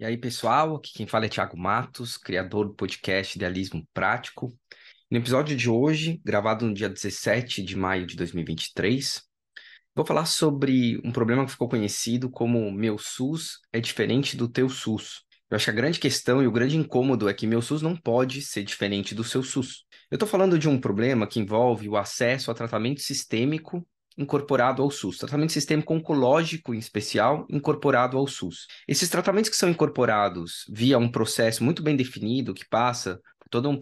E aí, pessoal, aqui quem fala é Thiago Matos, criador do podcast Idealismo Prático. No episódio de hoje, gravado no dia 17 de maio de 2023, vou falar sobre um problema que ficou conhecido como meu SUS é diferente do teu SUS. Eu acho que a grande questão e o grande incômodo é que meu SUS não pode ser diferente do seu SUS. Eu estou falando de um problema que envolve o acesso a tratamento sistêmico incorporado ao SUS, tratamento sistêmico oncológico em especial incorporado ao SUS. Esses tratamentos que são incorporados via um processo muito bem definido que passa por toda um,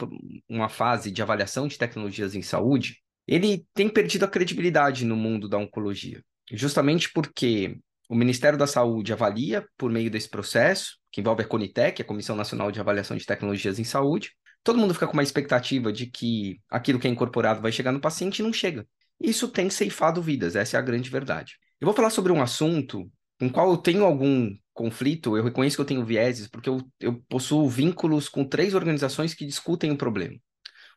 uma fase de avaliação de tecnologias em saúde, ele tem perdido a credibilidade no mundo da oncologia, justamente porque o Ministério da Saúde avalia por meio desse processo, que envolve a Conitec, a Comissão Nacional de Avaliação de Tecnologias em Saúde. Todo mundo fica com uma expectativa de que aquilo que é incorporado vai chegar no paciente e não chega. Isso tem ceifado vidas, essa é a grande verdade. Eu vou falar sobre um assunto com o qual eu tenho algum conflito, eu reconheço que eu tenho vieses, porque eu, eu possuo vínculos com três organizações que discutem o problema.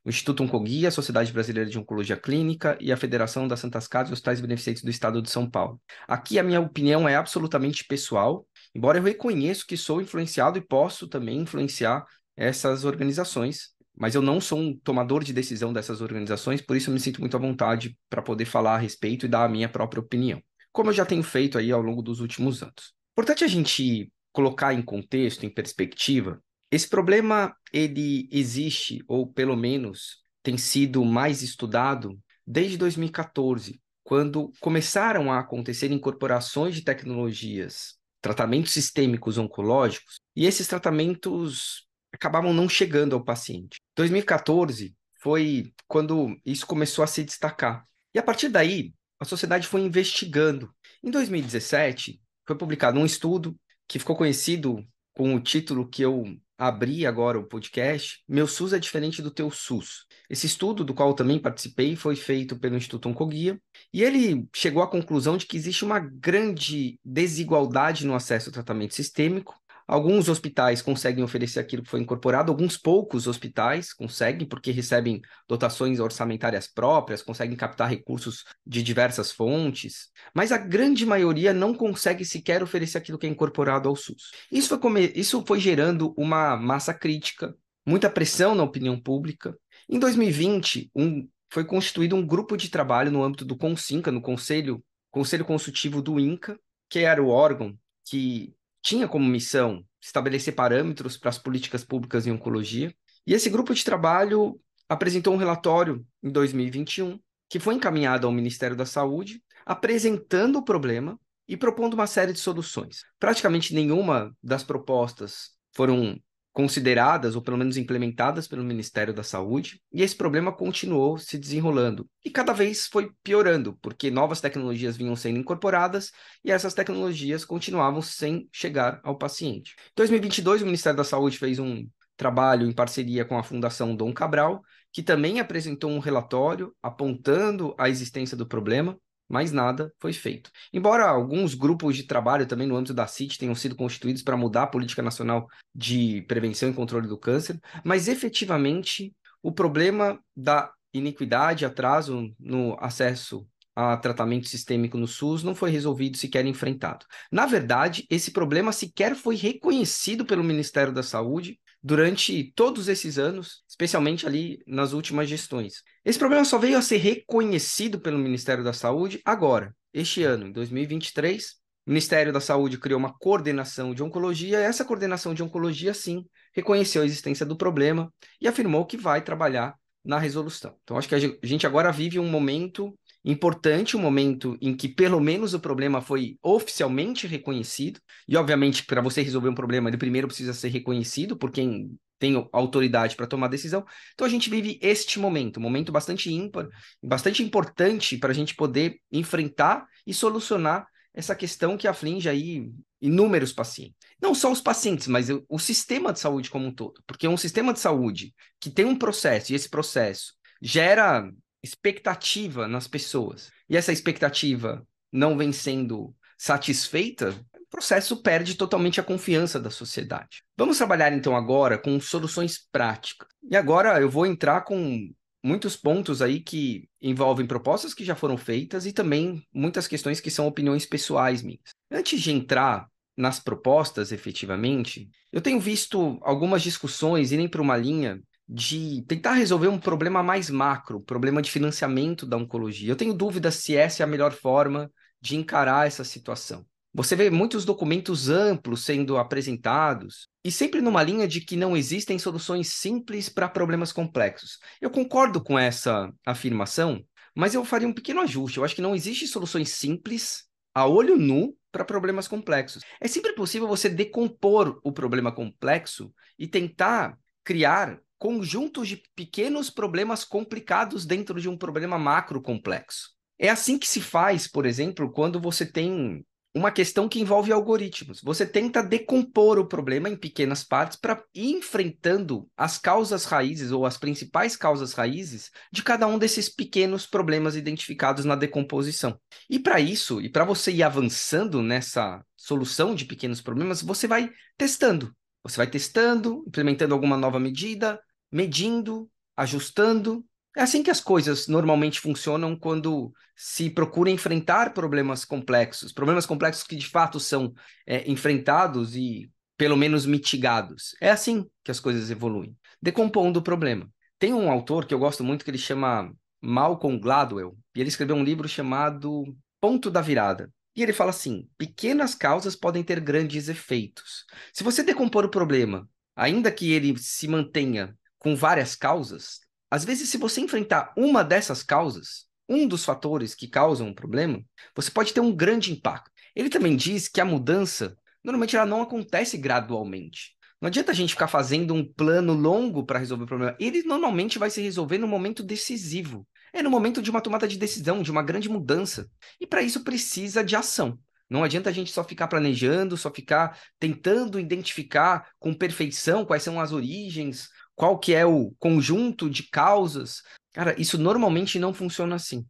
O Instituto Oncoguia, a Sociedade Brasileira de Oncologia Clínica e a Federação das Santas Casas e Hospitais Beneficentes do Estado de São Paulo. Aqui a minha opinião é absolutamente pessoal, embora eu reconheço que sou influenciado e posso também influenciar essas organizações, mas eu não sou um tomador de decisão dessas organizações, por isso eu me sinto muito à vontade para poder falar a respeito e dar a minha própria opinião, como eu já tenho feito aí ao longo dos últimos anos. Importante a gente colocar em contexto, em perspectiva, esse problema ele existe ou pelo menos tem sido mais estudado desde 2014, quando começaram a acontecer incorporações de tecnologias, tratamentos sistêmicos oncológicos, e esses tratamentos acabavam não chegando ao paciente. 2014 foi quando isso começou a se destacar. E a partir daí, a sociedade foi investigando. Em 2017, foi publicado um estudo que ficou conhecido com o título que eu abri agora o podcast, Meu SUS é diferente do teu SUS. Esse estudo, do qual eu também participei, foi feito pelo Instituto Oncoguia, e ele chegou à conclusão de que existe uma grande desigualdade no acesso ao tratamento sistêmico Alguns hospitais conseguem oferecer aquilo que foi incorporado, alguns poucos hospitais conseguem, porque recebem dotações orçamentárias próprias, conseguem captar recursos de diversas fontes, mas a grande maioria não consegue sequer oferecer aquilo que é incorporado ao SUS. Isso foi, come... Isso foi gerando uma massa crítica, muita pressão na opinião pública. Em 2020, um... foi constituído um grupo de trabalho no âmbito do CONSINCA, no Conselho, Conselho Consultivo do INCA, que era o órgão que tinha como missão estabelecer parâmetros para as políticas públicas em oncologia. E esse grupo de trabalho apresentou um relatório em 2021 que foi encaminhado ao Ministério da Saúde, apresentando o problema e propondo uma série de soluções. Praticamente nenhuma das propostas foram consideradas ou pelo menos implementadas pelo Ministério da Saúde, e esse problema continuou se desenrolando e cada vez foi piorando, porque novas tecnologias vinham sendo incorporadas e essas tecnologias continuavam sem chegar ao paciente. Em 2022, o Ministério da Saúde fez um trabalho em parceria com a Fundação Dom Cabral, que também apresentou um relatório apontando a existência do problema mas nada foi feito. Embora alguns grupos de trabalho também no âmbito da CIT tenham sido constituídos para mudar a política nacional de prevenção e controle do câncer, mas efetivamente o problema da iniquidade, atraso no acesso a tratamento sistêmico no SUS não foi resolvido, sequer enfrentado. Na verdade, esse problema sequer foi reconhecido pelo Ministério da Saúde durante todos esses anos, especialmente ali nas últimas gestões. Esse problema só veio a ser reconhecido pelo Ministério da Saúde agora, este ano, em 2023. O Ministério da Saúde criou uma coordenação de oncologia, e essa coordenação de oncologia, sim, reconheceu a existência do problema e afirmou que vai trabalhar na resolução. Então, acho que a gente agora vive um momento importante, um momento em que pelo menos o problema foi oficialmente reconhecido. E, obviamente, para você resolver um problema, ele primeiro precisa ser reconhecido por quem tem autoridade para tomar decisão. Então a gente vive este momento, um momento bastante ímpar, bastante importante para a gente poder enfrentar e solucionar essa questão que aflige aí inúmeros pacientes. Não só os pacientes, mas o, o sistema de saúde como um todo. Porque um sistema de saúde que tem um processo, e esse processo gera expectativa nas pessoas, e essa expectativa não vem sendo satisfeita, o processo perde totalmente a confiança da sociedade. Vamos trabalhar então agora com soluções práticas. E agora eu vou entrar com muitos pontos aí que envolvem propostas que já foram feitas e também muitas questões que são opiniões pessoais minhas. Antes de entrar nas propostas, efetivamente, eu tenho visto algumas discussões irem para uma linha de tentar resolver um problema mais macro, problema de financiamento da oncologia. Eu tenho dúvida se essa é a melhor forma de encarar essa situação. Você vê muitos documentos amplos sendo apresentados e sempre numa linha de que não existem soluções simples para problemas complexos. Eu concordo com essa afirmação, mas eu faria um pequeno ajuste. Eu acho que não existe soluções simples a olho nu para problemas complexos. É sempre possível você decompor o problema complexo e tentar criar conjuntos de pequenos problemas complicados dentro de um problema macro complexo. É assim que se faz, por exemplo, quando você tem uma questão que envolve algoritmos. Você tenta decompor o problema em pequenas partes para ir enfrentando as causas raízes ou as principais causas raízes de cada um desses pequenos problemas identificados na decomposição. E para isso, e para você ir avançando nessa solução de pequenos problemas, você vai testando. Você vai testando, implementando alguma nova medida, medindo, ajustando é assim que as coisas normalmente funcionam quando se procura enfrentar problemas complexos, problemas complexos que de fato são é, enfrentados e pelo menos mitigados. É assim que as coisas evoluem, decompondo o problema. Tem um autor que eu gosto muito que ele chama Malcolm Gladwell, e ele escreveu um livro chamado Ponto da Virada. E ele fala assim: pequenas causas podem ter grandes efeitos. Se você decompor o problema, ainda que ele se mantenha com várias causas, às vezes, se você enfrentar uma dessas causas, um dos fatores que causam um problema, você pode ter um grande impacto. Ele também diz que a mudança, normalmente, ela não acontece gradualmente. Não adianta a gente ficar fazendo um plano longo para resolver o problema. Ele normalmente vai se resolver no momento decisivo. É no momento de uma tomada de decisão, de uma grande mudança. E para isso precisa de ação. Não adianta a gente só ficar planejando, só ficar tentando identificar com perfeição quais são as origens, qual que é o conjunto de causas. Cara, isso normalmente não funciona assim.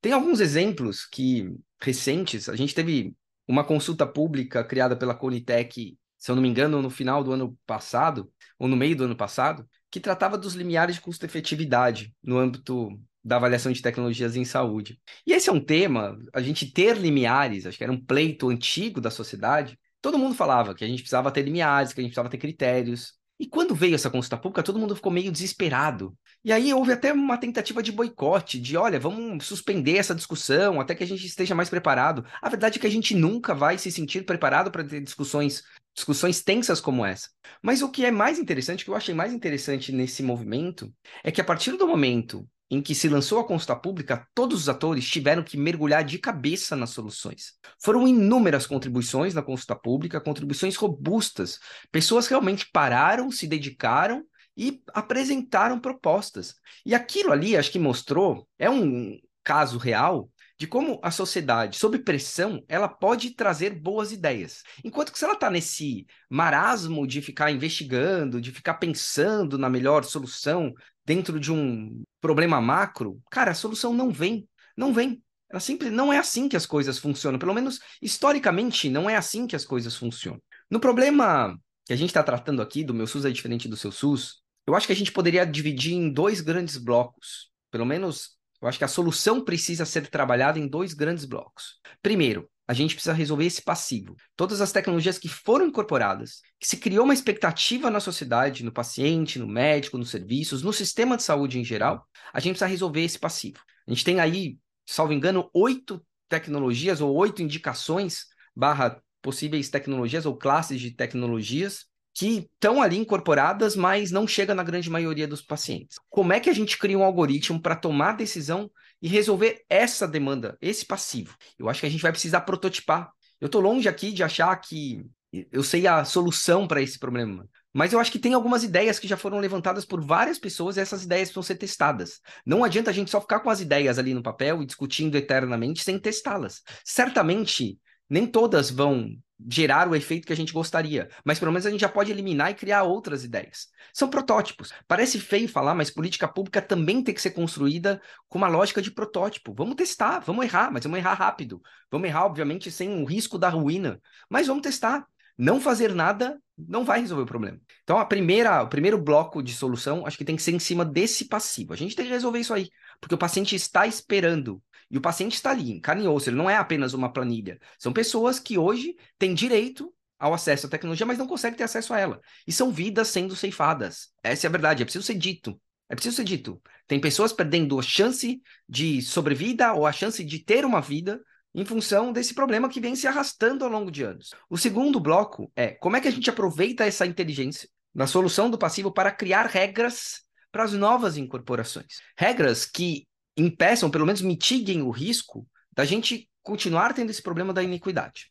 Tem alguns exemplos que recentes, a gente teve uma consulta pública criada pela Conitec, se eu não me engano, no final do ano passado, ou no meio do ano passado, que tratava dos limiares de custo-efetividade no âmbito da avaliação de tecnologias em saúde. E esse é um tema, a gente ter limiares, acho que era um pleito antigo da sociedade. Todo mundo falava que a gente precisava ter limiares, que a gente precisava ter critérios. E quando veio essa consulta pública, todo mundo ficou meio desesperado. E aí houve até uma tentativa de boicote, de olha, vamos suspender essa discussão até que a gente esteja mais preparado. A verdade é que a gente nunca vai se sentir preparado para ter discussões, discussões tensas como essa. Mas o que é mais interessante, o que eu achei mais interessante nesse movimento, é que a partir do momento em que se lançou a consulta pública, todos os atores tiveram que mergulhar de cabeça nas soluções. Foram inúmeras contribuições na consulta pública, contribuições robustas. Pessoas realmente pararam, se dedicaram e apresentaram propostas. E aquilo ali, acho que mostrou, é um caso real de como a sociedade, sob pressão, ela pode trazer boas ideias. Enquanto que se ela está nesse marasmo de ficar investigando, de ficar pensando na melhor solução dentro de um problema macro, cara, a solução não vem. Não vem. Ela sempre não é assim que as coisas funcionam. Pelo menos historicamente, não é assim que as coisas funcionam. No problema que a gente está tratando aqui, do meu SUS é diferente do seu SUS, eu acho que a gente poderia dividir em dois grandes blocos. Pelo menos, eu acho que a solução precisa ser trabalhada em dois grandes blocos. Primeiro, a gente precisa resolver esse passivo. Todas as tecnologias que foram incorporadas, que se criou uma expectativa na sociedade, no paciente, no médico, nos serviços, no sistema de saúde em geral, a gente precisa resolver esse passivo. A gente tem aí, salvo engano, oito tecnologias ou oito indicações barra possíveis tecnologias ou classes de tecnologias que estão ali incorporadas, mas não chega na grande maioria dos pacientes. Como é que a gente cria um algoritmo para tomar decisão e resolver essa demanda, esse passivo? Eu acho que a gente vai precisar prototipar. Eu estou longe aqui de achar que eu sei a solução para esse problema. Mas eu acho que tem algumas ideias que já foram levantadas por várias pessoas e essas ideias precisam ser testadas. Não adianta a gente só ficar com as ideias ali no papel e discutindo eternamente sem testá-las. Certamente, nem todas vão gerar o efeito que a gente gostaria, mas pelo menos a gente já pode eliminar e criar outras ideias. São protótipos. Parece feio falar, mas política pública também tem que ser construída com uma lógica de protótipo. Vamos testar, vamos errar, mas vamos errar rápido. Vamos errar, obviamente, sem o risco da ruína, mas vamos testar. Não fazer nada não vai resolver o problema. Então, a primeira, o primeiro bloco de solução, acho que tem que ser em cima desse passivo. A gente tem que resolver isso aí, porque o paciente está esperando E o paciente está ali, carne e osso, ele não é apenas uma planilha. São pessoas que hoje têm direito ao acesso à tecnologia, mas não conseguem ter acesso a ela. E são vidas sendo ceifadas. Essa é a verdade, é preciso ser dito. É preciso ser dito. Tem pessoas perdendo a chance de sobrevida ou a chance de ter uma vida em função desse problema que vem se arrastando ao longo de anos. O segundo bloco é como é que a gente aproveita essa inteligência na solução do passivo para criar regras para as novas incorporações. Regras que impeçam, pelo menos mitiguem o risco da gente continuar tendo esse problema da iniquidade.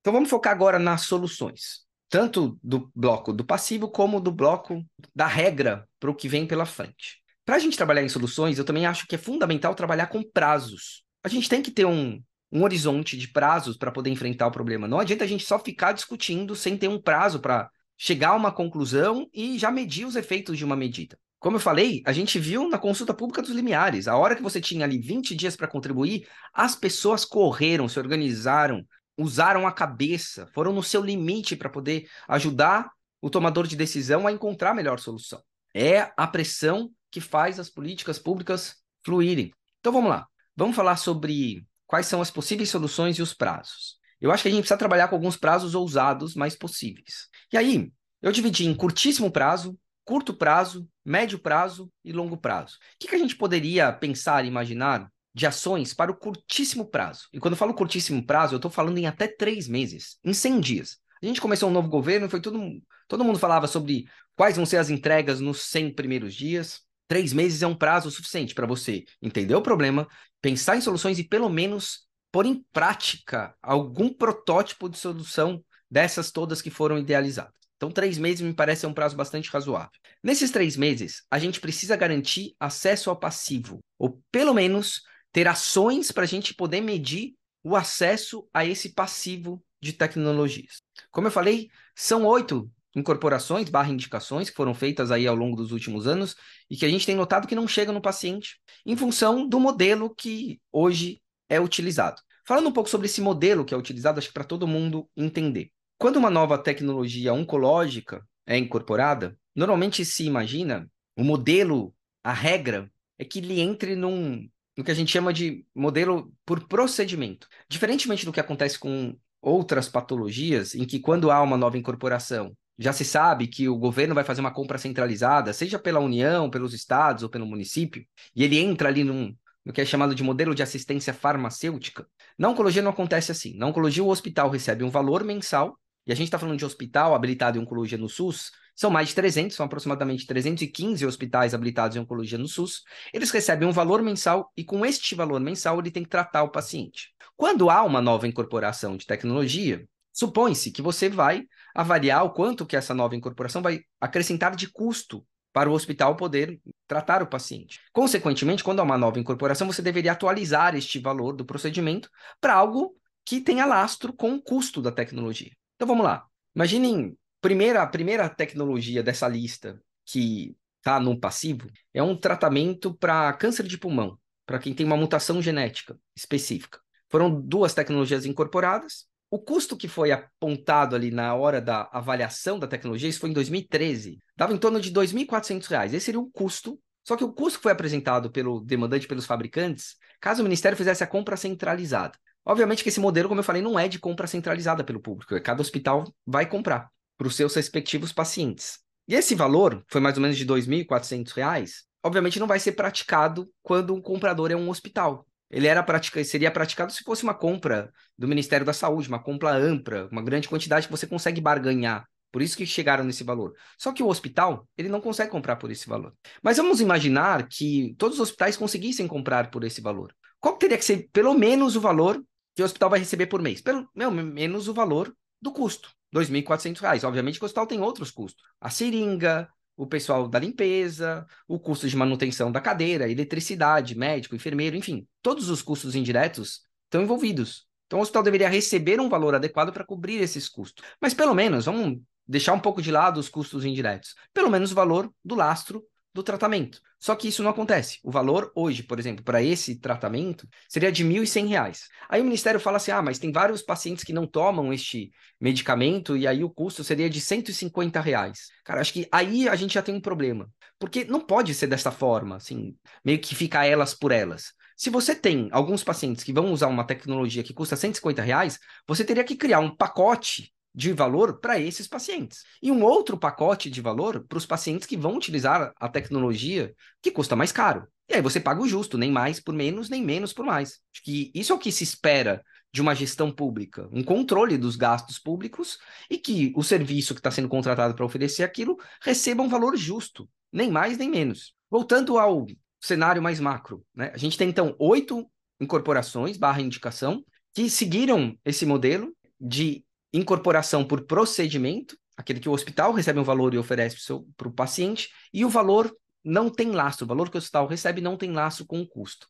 Então vamos focar agora nas soluções, tanto do bloco do passivo como do bloco da regra para o que vem pela frente. Para a gente trabalhar em soluções, eu também acho que é fundamental trabalhar com prazos. A gente tem que ter um, um horizonte de prazos para poder enfrentar o problema. Não adianta a gente só ficar discutindo sem ter um prazo para chegar a uma conclusão e já medir os efeitos de uma medida. Como eu falei, a gente viu na consulta pública dos limiares, a hora que você tinha ali 20 dias para contribuir, as pessoas correram, se organizaram, usaram a cabeça, foram no seu limite para poder ajudar o tomador de decisão a encontrar a melhor solução. É a pressão que faz as políticas públicas fluírem. Então vamos lá. Vamos falar sobre quais são as possíveis soluções e os prazos. Eu acho que a gente precisa trabalhar com alguns prazos ousados, mas possíveis. E aí, eu dividi em curtíssimo prazo, curto prazo, médio prazo e longo prazo. O que, que a gente poderia pensar e imaginar de ações para o curtíssimo prazo? E quando eu falo curtíssimo prazo, eu estou falando em até três meses, em 100 dias. A gente começou um novo governo, foi todo, todo mundo falava sobre quais vão ser as entregas nos 100 primeiros dias. Três meses é um prazo suficiente para você entender o problema, pensar em soluções e pelo menos pôr em prática algum protótipo de solução dessas todas que foram idealizadas. Então, três meses me parece um prazo bastante razoável. Nesses três meses, a gente precisa garantir acesso ao passivo, ou pelo menos ter ações para a gente poder medir o acesso a esse passivo de tecnologias. Como eu falei, são oito incorporações barra indicações que foram feitas aí ao longo dos últimos anos e que a gente tem notado que não chegam no paciente em função do modelo que hoje é utilizado. Falando um pouco sobre esse modelo que é utilizado, acho que para todo mundo entender. Quando uma nova tecnologia oncológica é incorporada, normalmente se imagina o modelo, a regra é que ele entre num no que a gente chama de modelo por procedimento. Diferentemente do que acontece com outras patologias, em que quando há uma nova incorporação, já se sabe que o governo vai fazer uma compra centralizada, seja pela União, pelos estados ou pelo município, e ele entra ali num, no que é chamado de modelo de assistência farmacêutica. Na oncologia não acontece assim. Na oncologia, o hospital recebe um valor mensal, e a gente está falando de hospital habilitado em oncologia no SUS, são mais de 300, são aproximadamente 315 hospitais habilitados em oncologia no SUS. Eles recebem um valor mensal e com este valor mensal ele tem que tratar o paciente. Quando há uma nova incorporação de tecnologia, supõe-se que você vai avaliar o quanto que essa nova incorporação vai acrescentar de custo para o hospital poder tratar o paciente. Consequentemente, quando há uma nova incorporação, você deveria atualizar este valor do procedimento para algo que tenha lastro com o custo da tecnologia. Então vamos lá. Imaginem, primeira, a primeira tecnologia dessa lista que está no passivo é um tratamento para câncer de pulmão, para quem tem uma mutação genética específica. Foram duas tecnologias incorporadas, o custo que foi apontado ali na hora da avaliação da tecnologia, isso foi em 2013, dava em torno de R$ 2.400. Esse seria o custo. Só que o custo que foi apresentado pelo demandante pelos fabricantes, caso o Ministério fizesse a compra centralizada. Obviamente que esse modelo, como eu falei, não é de compra centralizada pelo público. É cada hospital vai comprar para os seus respectivos pacientes. E esse valor, foi mais ou menos de R$ 2.400, obviamente não vai ser praticado quando o comprador é um hospital ele era pratica, seria praticado se fosse uma compra do Ministério da Saúde, uma compra ampla, uma grande quantidade que você consegue barganhar. Por isso que chegaram nesse valor. Só que o hospital, ele não consegue comprar por esse valor. Mas vamos imaginar que todos os hospitais conseguissem comprar por esse valor. Qual teria que ser pelo menos o valor que o hospital vai receber por mês? Pelo meu, menos o valor do custo, R$ 2.400. Obviamente que o hospital tem outros custos. A seringa, o pessoal da limpeza, o custo de manutenção da cadeira, eletricidade, médico, enfermeiro, enfim, todos os custos indiretos estão envolvidos. Então, o hospital deveria receber um valor adequado para cobrir esses custos. Mas, pelo menos, vamos deixar um pouco de lado os custos indiretos. Pelo menos o valor do lastro do tratamento. Só que isso não acontece. O valor hoje, por exemplo, para esse tratamento seria de R$ 1.100. Aí o Ministério fala assim: ah, mas tem vários pacientes que não tomam este medicamento e aí o custo seria de 150 reais. Cara, acho que aí a gente já tem um problema. Porque não pode ser dessa forma, assim, meio que ficar elas por elas. Se você tem alguns pacientes que vão usar uma tecnologia que custa 150 reais, você teria que criar um pacote de valor para esses pacientes. E um outro pacote de valor para os pacientes que vão utilizar a tecnologia que custa mais caro. E aí você paga o justo, nem mais por menos, nem menos por mais. Acho que isso é o que se espera de uma gestão pública, um controle dos gastos públicos e que o serviço que está sendo contratado para oferecer aquilo receba um valor justo, nem mais nem menos. Voltando ao cenário mais macro, né? a gente tem então oito incorporações barra indicação que seguiram esse modelo de incorporação por procedimento, aquele que o hospital recebe um valor e oferece para o paciente, e o valor não tem laço, o valor que o hospital recebe não tem laço com o custo.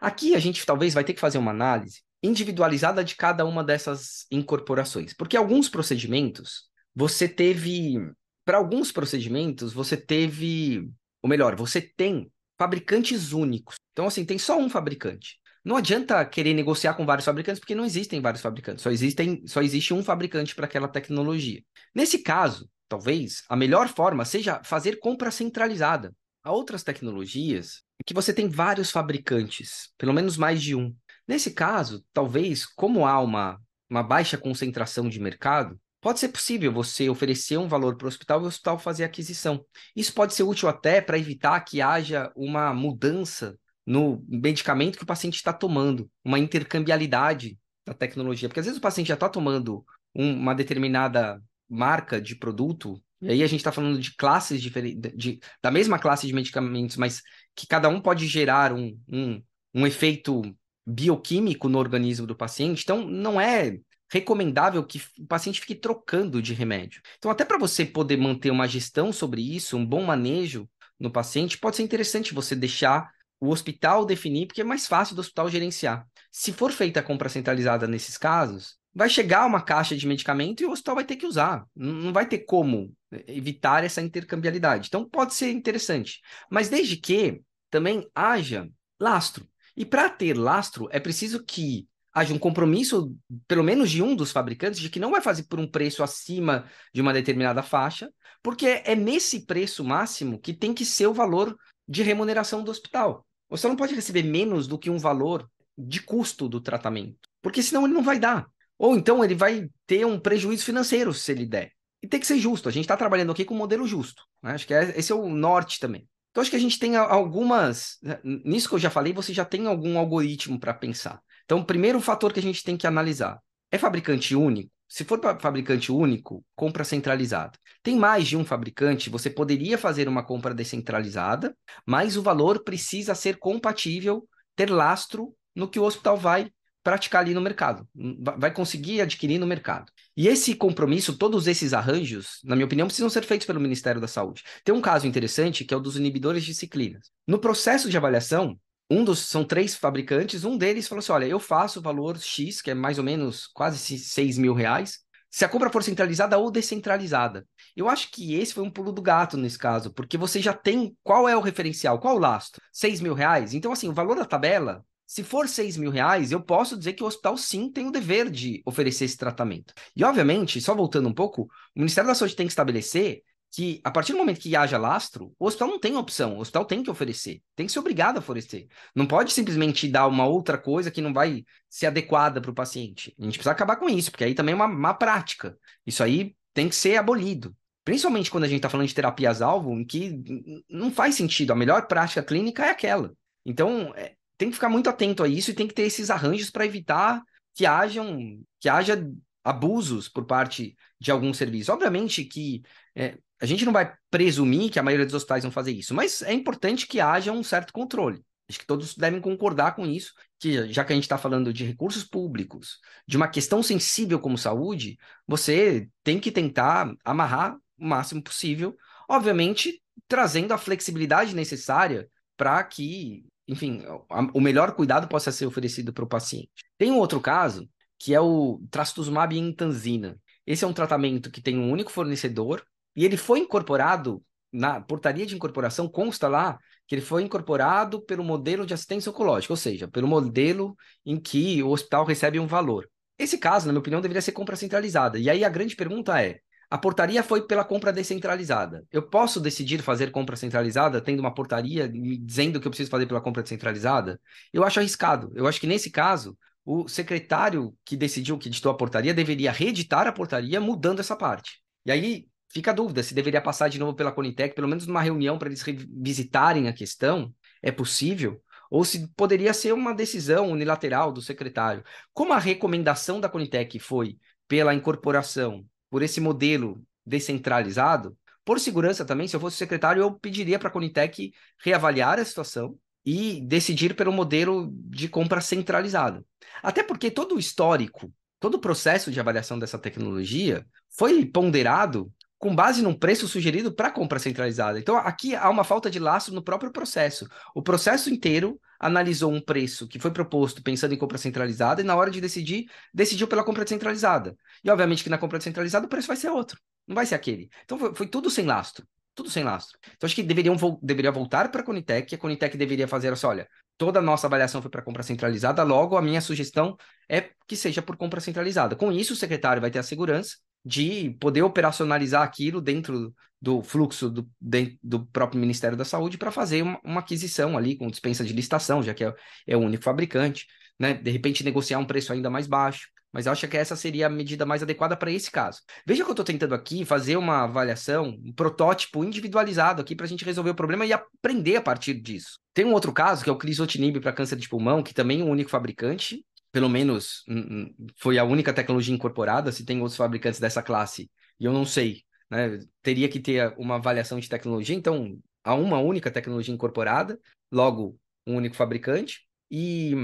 Aqui a gente talvez vai ter que fazer uma análise individualizada de cada uma dessas incorporações, porque alguns procedimentos você teve, para alguns procedimentos você teve, ou melhor, você tem fabricantes únicos. Então assim, tem só um fabricante. Não adianta querer negociar com vários fabricantes, porque não existem vários fabricantes, só, existem, só existe um fabricante para aquela tecnologia. Nesse caso, talvez a melhor forma seja fazer compra centralizada. Há outras tecnologias que você tem vários fabricantes, pelo menos mais de um. Nesse caso, talvez, como há uma, uma baixa concentração de mercado, pode ser possível você oferecer um valor para o hospital e o hospital fazer aquisição. Isso pode ser útil até para evitar que haja uma mudança no medicamento que o paciente está tomando, uma intercambialidade da tecnologia. Porque às vezes o paciente já está tomando um, uma determinada marca de produto, e aí a gente está falando de classes diferentes, de, da mesma classe de medicamentos, mas que cada um pode gerar um, um, um efeito bioquímico no organismo do paciente. Então, não é recomendável que o paciente fique trocando de remédio. Então, até para você poder manter uma gestão sobre isso, um bom manejo no paciente, pode ser interessante você deixar o hospital definir, porque é mais fácil do hospital gerenciar. Se for feita a compra centralizada nesses casos, vai chegar uma caixa de medicamento e o hospital vai ter que usar. Não vai ter como evitar essa intercambialidade. Então pode ser interessante. Mas desde que também haja lastro. E para ter lastro, é preciso que haja um compromisso, pelo menos de um dos fabricantes, de que não vai fazer por um preço acima de uma determinada faixa, porque é nesse preço máximo que tem que ser o valor de remuneração do hospital. Você não pode receber menos do que um valor de custo do tratamento, porque senão ele não vai dar. Ou então ele vai ter um prejuízo financeiro se ele der. E tem que ser justo. A gente está trabalhando aqui com um modelo justo. Né? Acho que é, esse é o norte também. Então acho que a gente tem algumas. Né, nisso que eu já falei, você já tem algum algoritmo para pensar. Então, o primeiro fator que a gente tem que analisar é fabricante único. Se for fabricante único, compra centralizada. Tem mais de um fabricante, você poderia fazer uma compra descentralizada, mas o valor precisa ser compatível, ter lastro no que o hospital vai praticar ali no mercado, vai conseguir adquirir no mercado. E esse compromisso, todos esses arranjos, na minha opinião, precisam ser feitos pelo Ministério da Saúde. Tem um caso interessante que é o dos inibidores de ciclinas. No processo de avaliação, um dos são três fabricantes, um deles falou assim: olha, eu faço o valor X, que é mais ou menos quase 6 mil reais, se a compra for centralizada ou descentralizada. Eu acho que esse foi um pulo do gato nesse caso, porque você já tem qual é o referencial, qual o lastro? 6 mil reais? Então, assim, o valor da tabela, se for 6 mil reais, eu posso dizer que o hospital sim tem o dever de oferecer esse tratamento. E, obviamente, só voltando um pouco, o Ministério da Saúde tem que estabelecer que a partir do momento que haja lastro, o hospital não tem opção, o hospital tem que oferecer, tem que ser obrigado a oferecer. Não pode simplesmente dar uma outra coisa que não vai ser adequada para o paciente. A gente precisa acabar com isso, porque aí também é uma má prática. Isso aí tem que ser abolido. Principalmente quando a gente está falando de terapias-alvo, em que não faz sentido. A melhor prática clínica é aquela. Então, é, tem que ficar muito atento a isso e tem que ter esses arranjos para evitar que hajam, que haja abusos por parte de algum serviço. Obviamente que é, a gente não vai presumir que a maioria dos hospitais vão fazer isso, mas é importante que haja um certo controle. Acho que todos devem concordar com isso, que já que a gente está falando de recursos públicos, de uma questão sensível como saúde, você tem que tentar amarrar o máximo possível, obviamente trazendo a flexibilidade necessária para que, enfim, o melhor cuidado possa ser oferecido para o paciente. Tem um outro caso, que é o trastuzumab em tanzina. Esse é um tratamento que tem um único fornecedor, e ele foi incorporado na portaria de incorporação, consta lá que ele foi incorporado pelo modelo de assistência oncológica, ou seja, pelo modelo em que o hospital recebe um valor. Esse caso, na minha opinião, deveria ser compra centralizada. E aí a grande pergunta é: a portaria foi pela compra descentralizada. Eu posso decidir fazer compra centralizada tendo uma portaria dizendo que eu preciso fazer pela compra descentralizada? Eu acho arriscado. Eu acho que nesse caso, o secretário que decidiu, que editou a portaria, deveria reeditar a portaria mudando essa parte. E aí fica a dúvida se deveria passar de novo pela Conitec, pelo menos numa reunião para eles revisitarem a questão. É possível? Ou se poderia ser uma decisão unilateral do secretário. Como a recomendação da Conitec foi pela incorporação, por esse modelo descentralizado, por segurança também, se eu fosse secretário, eu pediria para a Conitec reavaliar a situação e decidir pelo modelo de compra centralizada. Até porque todo o histórico, todo o processo de avaliação dessa tecnologia foi ponderado com base num preço sugerido para compra centralizada. Então, aqui há uma falta de laço no próprio processo. O processo inteiro analisou um preço que foi proposto pensando em compra centralizada e, na hora de decidir, decidiu pela compra centralizada. E, obviamente, que na compra centralizada o preço vai ser outro, não vai ser aquele. Então, foi, foi tudo sem lastro. Tudo sem lastro. Então, acho que deveriam deveria voltar para a Conitec, a Conitec deveria fazer assim: olha, toda a nossa avaliação foi para compra centralizada, logo a minha sugestão é que seja por compra centralizada. Com isso, o secretário vai ter a segurança de poder operacionalizar aquilo dentro do fluxo do, de, do próprio Ministério da Saúde para fazer uma, uma, aquisição ali com dispensa de licitação, já que é, é, o único fabricante, né? De repente negociar um preço ainda mais baixo. Mas acho que essa seria a medida mais adequada para esse caso. Veja que eu estou tentando aqui fazer uma avaliação, um protótipo individualizado aqui para a gente resolver o problema e aprender a partir disso. Tem um outro caso, que é o crisotinib para câncer de pulmão, que também é o único fabricante, pelo menos foi a única tecnologia incorporada, se tem outros fabricantes dessa classe, e eu não sei, né? Teria que ter uma avaliação de tecnologia, então há uma única tecnologia incorporada, logo um único fabricante, e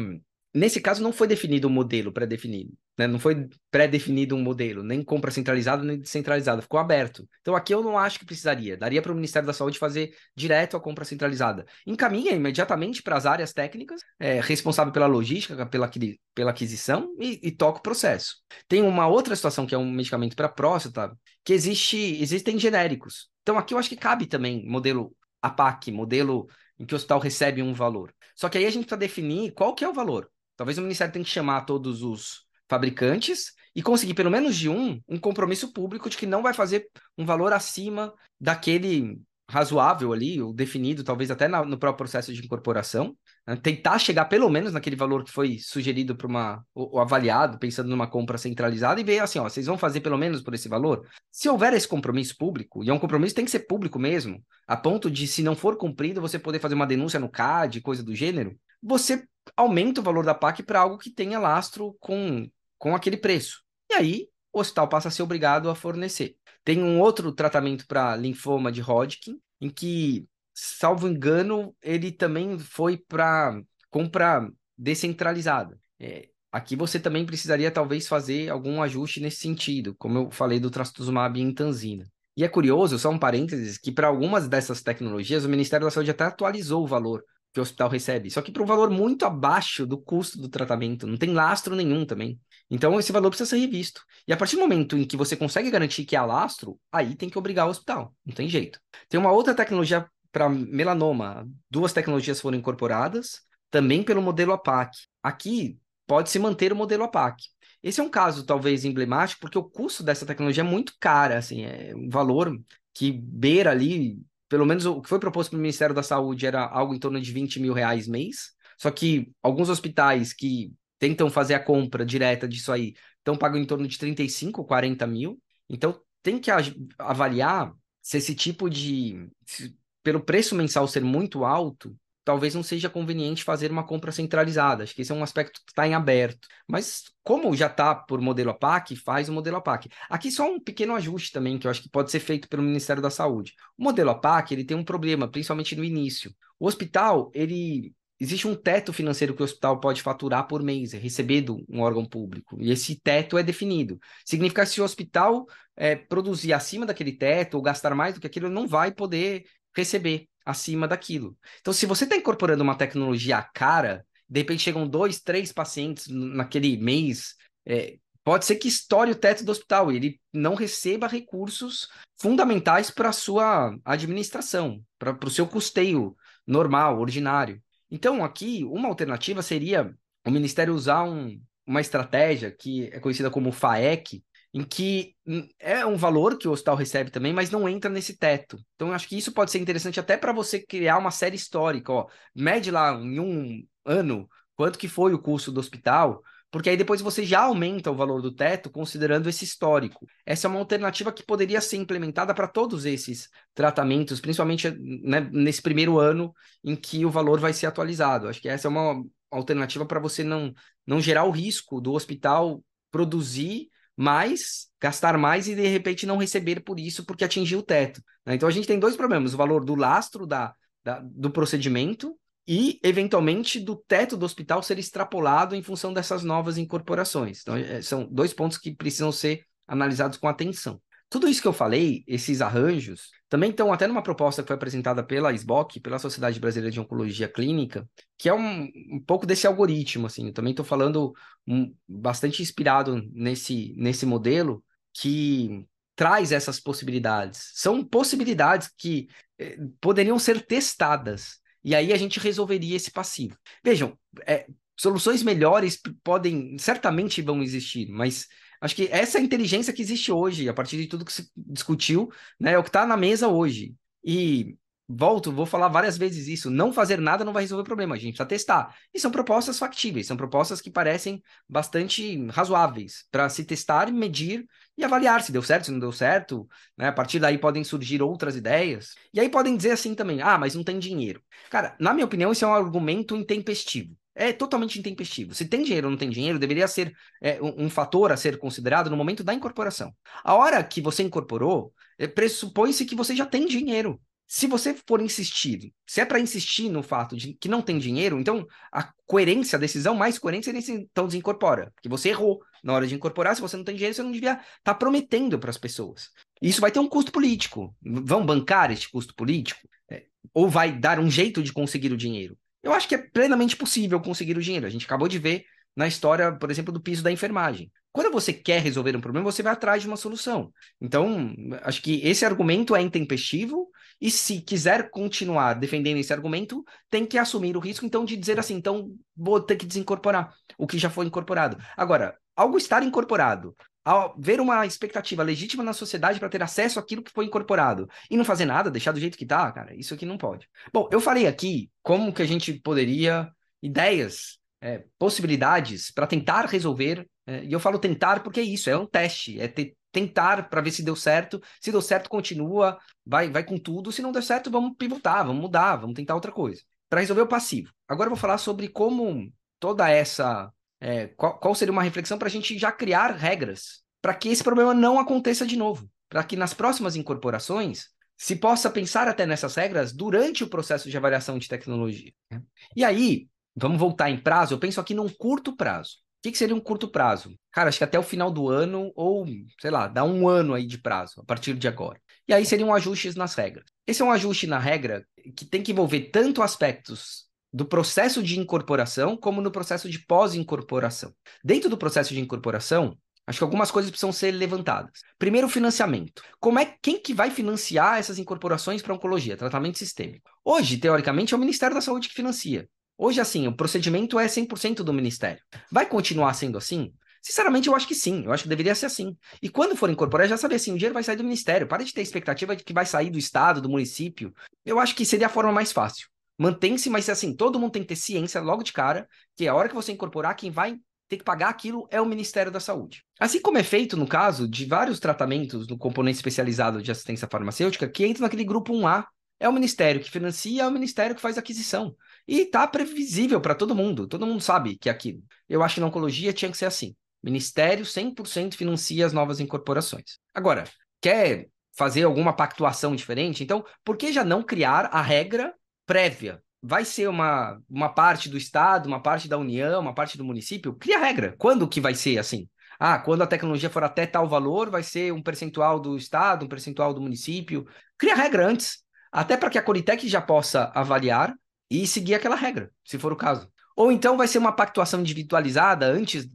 nesse caso não foi definido um modelo pré-definido. Né? Não foi pré-definido um modelo, nem compra centralizada, nem descentralizada, ficou aberto. Então aqui eu não acho que precisaria. Daria para o Ministério da Saúde fazer direto a compra centralizada. Encaminha imediatamente para as áreas técnicas, é, responsável pela logística, pela, pela aquisição e, e toca o processo. Tem uma outra situação que é um medicamento para próstata, que existe, existem genéricos. Então aqui eu acho que cabe também modelo APAC, modelo em que o hospital recebe um valor. Só que aí a gente precisa definir qual que é o valor. Talvez o Ministério tenha que chamar todos os fabricantes e conseguir pelo menos de um um compromisso público de que não vai fazer um valor acima daquele razoável ali, ou definido talvez até na, no próprio processo de incorporação, né? tentar chegar pelo menos naquele valor que foi sugerido para uma ou, ou, avaliado pensando numa compra centralizada e ver assim, ó, vocês vão fazer pelo menos por esse valor. Se houver esse compromisso público, e é um compromisso que tem que ser público mesmo, a ponto de se não for cumprido você poder fazer uma denúncia no CAD, coisa do gênero, você aumenta o valor da PAC para algo que tenha lastro com com aquele preço. E aí, o hospital passa a ser obrigado a fornecer. Tem um outro tratamento para linfoma de Hodgkin, em que, salvo engano, ele também foi para compra descentralizada. É, aqui você também precisaria talvez fazer algum ajuste nesse sentido, como eu falei do trastuzumab em Tanzina. E é curioso, só um parênteses, que para algumas dessas tecnologias o Ministério da Saúde até atualizou o valor que o hospital recebe, só que para um valor muito abaixo do custo do tratamento, não tem lastro nenhum também. Então, esse valor precisa ser revisto. E a partir do momento em que você consegue garantir que há lastro, aí tem que obrigar o hospital. Não tem jeito. Tem uma outra tecnologia para melanoma. Duas tecnologias foram incorporadas, também pelo modelo APAC. Aqui, pode-se manter o modelo APAC. Esse é um caso, talvez, emblemático, porque o custo dessa tecnologia é muito cara, assim, é um valor que beira ali, pelo menos o que foi proposto pelo Ministério da Saúde era algo em torno de 20 mil reais mês. Só que alguns hospitais que tentam fazer a compra direta disso aí, estão pagando em torno de 35, 40 mil. Então, tem que avaliar se esse tipo de. Se, pelo preço mensal ser muito alto, talvez não seja conveniente fazer uma compra centralizada. Acho que esse é um aspecto que está em aberto. Mas, como já está por modelo APAC, faz o modelo APAC. Aqui só um pequeno ajuste também, que eu acho que pode ser feito pelo Ministério da Saúde. O modelo APAC ele tem um problema, principalmente no início. O hospital, ele existe um teto financeiro que o hospital pode faturar por mês, é receber de um órgão público. E esse teto é definido. Significa que se o hospital é, produzir acima daquele teto ou gastar mais do que aquilo, não vai poder receber acima daquilo. Então, se você está incorporando uma tecnologia cara, de repente chegam dois, três pacientes naquele mês, é, pode ser que estoure o teto do hospital e ele não receba recursos fundamentais para a sua administração, para o seu custeio normal, ordinário. Então, aqui, uma alternativa seria o Ministério usar um, uma estratégia que é conhecida como FAEC, em que é um valor que o hospital recebe também, mas não entra nesse teto. Então, acho que isso pode ser interessante até para você criar uma série histórica. Ó, mede lá em um ano quanto que foi o custo do hospital, porque aí depois você já aumenta o valor do teto considerando esse histórico. Essa é uma alternativa que poderia ser implementada para todos esses tratamentos, principalmente né, nesse primeiro ano em que o valor vai ser atualizado. Acho que essa é uma alternativa para você não, não gerar o risco do hospital produzir mais, gastar mais e de repente não receber por isso porque atingiu o teto. Né? Então a gente tem dois problemas: o valor do lastro da, da do procedimento e, eventualmente, do teto do hospital ser extrapolado em função dessas novas incorporações. Então, é, são dois pontos que precisam ser analisados com atenção. Tudo isso que eu falei, esses arranjos, também estão até numa proposta que foi apresentada pela SBOC, pela Sociedade Brasileira de Oncologia Clínica, que é um, um pouco desse algoritmo, assim. Eu também estou falando um, bastante inspirado nesse, nesse modelo que traz essas possibilidades. São possibilidades que eh, poderiam ser testadas e aí a gente resolveria esse passivo. Vejam, é, soluções melhores podem, certamente vão existir, mas acho que essa é inteligência que existe hoje, a partir de tudo que se discutiu, né, é o que está na mesa hoje. E volto, vou falar várias vezes isso, não fazer nada não vai resolver o problema, a gente precisa testar. E são propostas factíveis, são propostas que parecem bastante razoáveis para se testar, medir e avaliar se deu certo, se não deu certo, né? A partir daí podem surgir outras ideias. E aí podem dizer assim também: "Ah, mas não tem dinheiro". Cara, na minha opinião, isso é um argumento intempestivo. É totalmente intempestivo. Se tem dinheiro ou não tem dinheiro, deveria ser é, um, um, fator a ser considerado no momento da incorporação. A hora que você incorporou, é, pressupõe-se que você já tem dinheiro. Se você for insistir, se é para insistir no fato de que não tem dinheiro, então a coerência, a decisão mais coerente seria então desincorpora, porque você errou na hora de incorporar. Se você não tem dinheiro, você não devia estar tá prometendo para as pessoas. Isso vai ter um custo político. Vão bancar este custo político? É, ou vai dar um jeito de conseguir o dinheiro? Eu acho que é plenamente possível conseguir o dinheiro. A gente acabou de ver na história, por exemplo, do piso da enfermagem. Quando você quer resolver um problema, você vai atrás de uma solução. Então, acho que esse argumento é intempestivo e se quiser continuar defendendo esse argumento, tem que assumir o risco, então, de dizer assim, então, vou ter que desincorporar o que já foi incorporado. Agora, algo estar incorporado, ao ver uma expectativa legítima na sociedade para ter acesso àquilo que foi incorporado e não fazer nada, deixar do jeito que tá, cara, isso aqui não pode. Bom, eu falei aqui como que a gente poderia, ideias, é, possibilidades para tentar resolver é, e eu falo tentar porque é isso, é um teste, é te, tentar para ver se deu certo. Se deu certo, continua, vai, vai com tudo. Se não deu certo, vamos pivotar, vamos mudar, vamos tentar outra coisa. Para resolver o passivo. Agora eu vou falar sobre como toda essa. É, qual, qual seria uma reflexão para a gente já criar regras para que esse problema não aconteça de novo. Para que nas próximas incorporações se possa pensar até nessas regras durante o processo de avaliação de tecnologia. Né? E aí, vamos voltar em prazo, eu penso aqui num curto prazo. O que, que, seria um curto prazo? Cara, acho que até o final do ano, ou, sei lá, dá um ano aí de prazo, a partir de agora. E aí seriam ajustes nas regras. Esse é um ajuste na regra que tem que envolver tanto aspectos do processo de incorporação como no processo de pós-incorporação. Dentro do processo de incorporação, acho que algumas coisas precisam ser levantadas. Primeiro, o financiamento. Como é quem que vai financiar essas incorporações para oncologia, tratamento sistêmico? Hoje, teoricamente, é o Ministério da Saúde que financia. Hoje, assim, o procedimento é 100% do Ministério. Vai continuar sendo assim? Sinceramente, eu acho que sim. Eu acho que deveria ser assim. E quando for incorporar, já saber assim, o dinheiro vai sair do Ministério. Para de ter expectativa de que vai sair do Estado, do município. Eu acho que seria a forma mais fácil. Mantém-se, mas assim, todo mundo tem que ter ciência logo de cara que a hora que você incorporar, quem vai ter que pagar aquilo é o Ministério da Saúde. Assim como é feito no caso de vários tratamentos no componente especializado de assistência farmacêutica, que entra naquele grupo 1A. É o Ministério que financia, é o Ministério que faz aquisição. E tá previsível para todo mundo. Todo mundo sabe que é aquilo. Eu acho que na oncologia tinha que ser assim. Ministério 100% financia as novas incorporações. Agora, quer fazer alguma pactuação diferente? Então, por que já não criar a regra prévia? Vai ser uma, uma parte do Estado, uma parte da União, uma parte do município? Cria a regra. Quando que vai ser assim? Ah, quando a tecnologia for até tal valor, vai ser um percentual do Estado, um percentual do município. Cria a regra antes. Até para que a Coritec já possa avaliar e seguir aquela regra, se for o caso. Ou então vai ser uma pactuação individualizada antes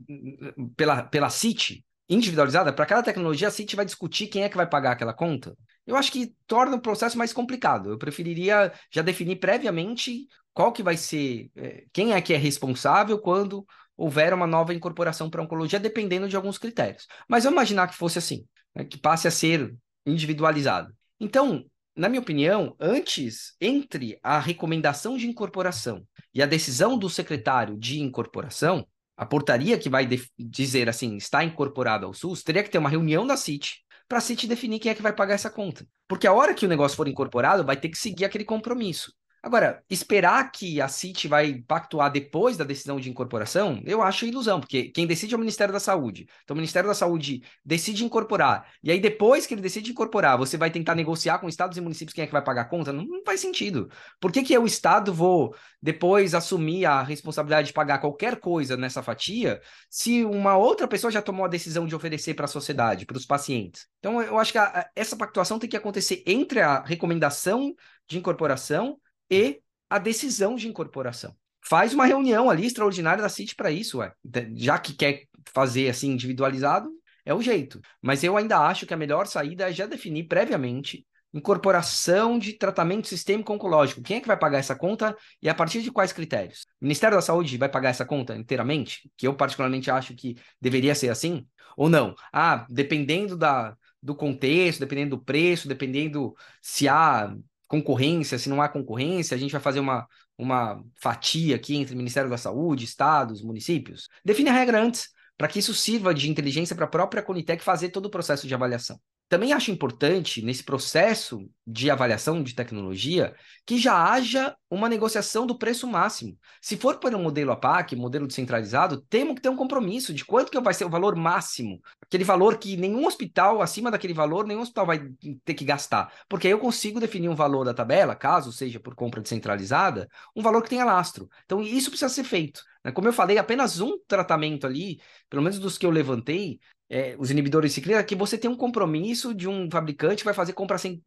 pela, pela CIT, individualizada, para cada tecnologia a CIT vai discutir quem é que vai pagar aquela conta. Eu acho que torna o processo mais complicado. Eu preferiria já definir previamente qual que vai ser, é, quem é que é responsável quando houver uma nova incorporação para oncologia, dependendo de alguns critérios. Mas vamos imaginar que fosse assim, né, que passe a ser individualizado. Então, na minha opinião, antes, entre a recomendação de incorporação e a decisão do secretário de incorporação, a portaria que vai dizer assim, está incorporado ao SUS, teria que ter uma reunião da CIT para a CIT definir quem é que vai pagar essa conta. Porque a hora que o negócio for incorporado, vai ter que seguir aquele compromisso. Agora, esperar que a CIT vai pactuar depois da decisão de incorporação, eu acho ilusão, porque quem decide é o Ministério da Saúde. Então, o Ministério da Saúde decide incorporar, e aí depois que ele decide incorporar, você vai tentar negociar com estados e municípios quem é que vai pagar a conta? Não, não faz sentido. Por que, que eu, Estado, vou depois assumir a responsabilidade de pagar qualquer coisa nessa fatia, se uma outra pessoa já tomou a decisão de oferecer para a sociedade, para os pacientes? Então, eu acho que a, essa pactuação tem que acontecer entre a recomendação de incorporação e a decisão de incorporação. Faz uma reunião ali extraordinária da CIT para isso, ué. já que quer fazer assim individualizado, é o jeito. Mas eu ainda acho que a melhor saída é já definir previamente incorporação de tratamento sistêmico oncológico. Quem é que vai pagar essa conta e a partir de quais critérios? O Ministério da Saúde vai pagar essa conta inteiramente? Que eu particularmente acho que deveria ser assim? Ou não? Ah, dependendo da, do contexto, dependendo do preço, dependendo se há concorrência, se não há concorrência, a gente vai fazer uma, uma fatia aqui entre Ministério da Saúde, estados, municípios. Define a regra antes, para que isso sirva de inteligência para a própria Conitec fazer todo o processo de avaliação. Também acho importante, nesse processo de avaliação de tecnologia, que já haja uma negociação do preço máximo. Se for para um modelo APAC, modelo descentralizado, temos que ter um compromisso de quanto que vai ser o valor máximo. Aquele valor que nenhum hospital, acima daquele valor, nenhum hospital vai ter que gastar. Porque aí eu consigo definir um valor da tabela, caso seja por compra descentralizada, um valor que tenha lastro. Então, isso precisa ser feito. Né? Como eu falei, apenas um tratamento ali, pelo menos dos que eu levantei, é, os inibidores de ciclina, que você tem um compromisso de um fabricante que vai fazer compra sem,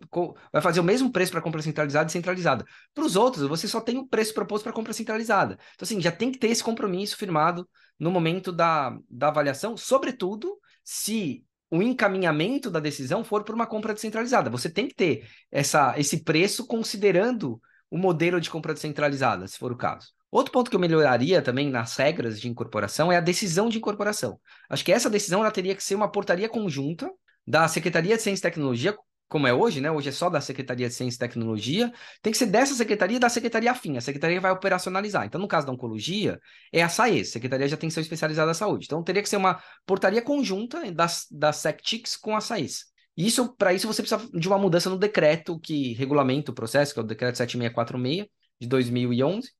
vai fazer o mesmo preço para compra centralizada e centralizada. Para os outros, você só tem o preço proposto para compra centralizada. Então, assim, já tem que ter esse compromisso firmado no momento da, da avaliação, sobretudo se o encaminhamento da decisão for por uma compra descentralizada. Você tem que ter essa, esse preço considerando o modelo de compra descentralizada, se for o caso. Outro ponto que eu melhoraria também nas regras de incorporação é a decisão de incorporação. Acho que essa decisão ela teria que ser uma portaria conjunta da Secretaria de Ciência e Tecnologia, como é hoje, né? Hoje é só da Secretaria de Ciência e Tecnologia, tem que ser dessa secretaria e da secretaria afim. A secretaria vai operacionalizar. Então, no caso da oncologia, é a SAES, Secretaria de Atenção Especializada à Saúde. Então, teria que ser uma portaria conjunta das, da SecTix com a SAES. Isso, para isso, você precisa de uma mudança no decreto que regulamenta o processo, que é o decreto 7646 de 2011,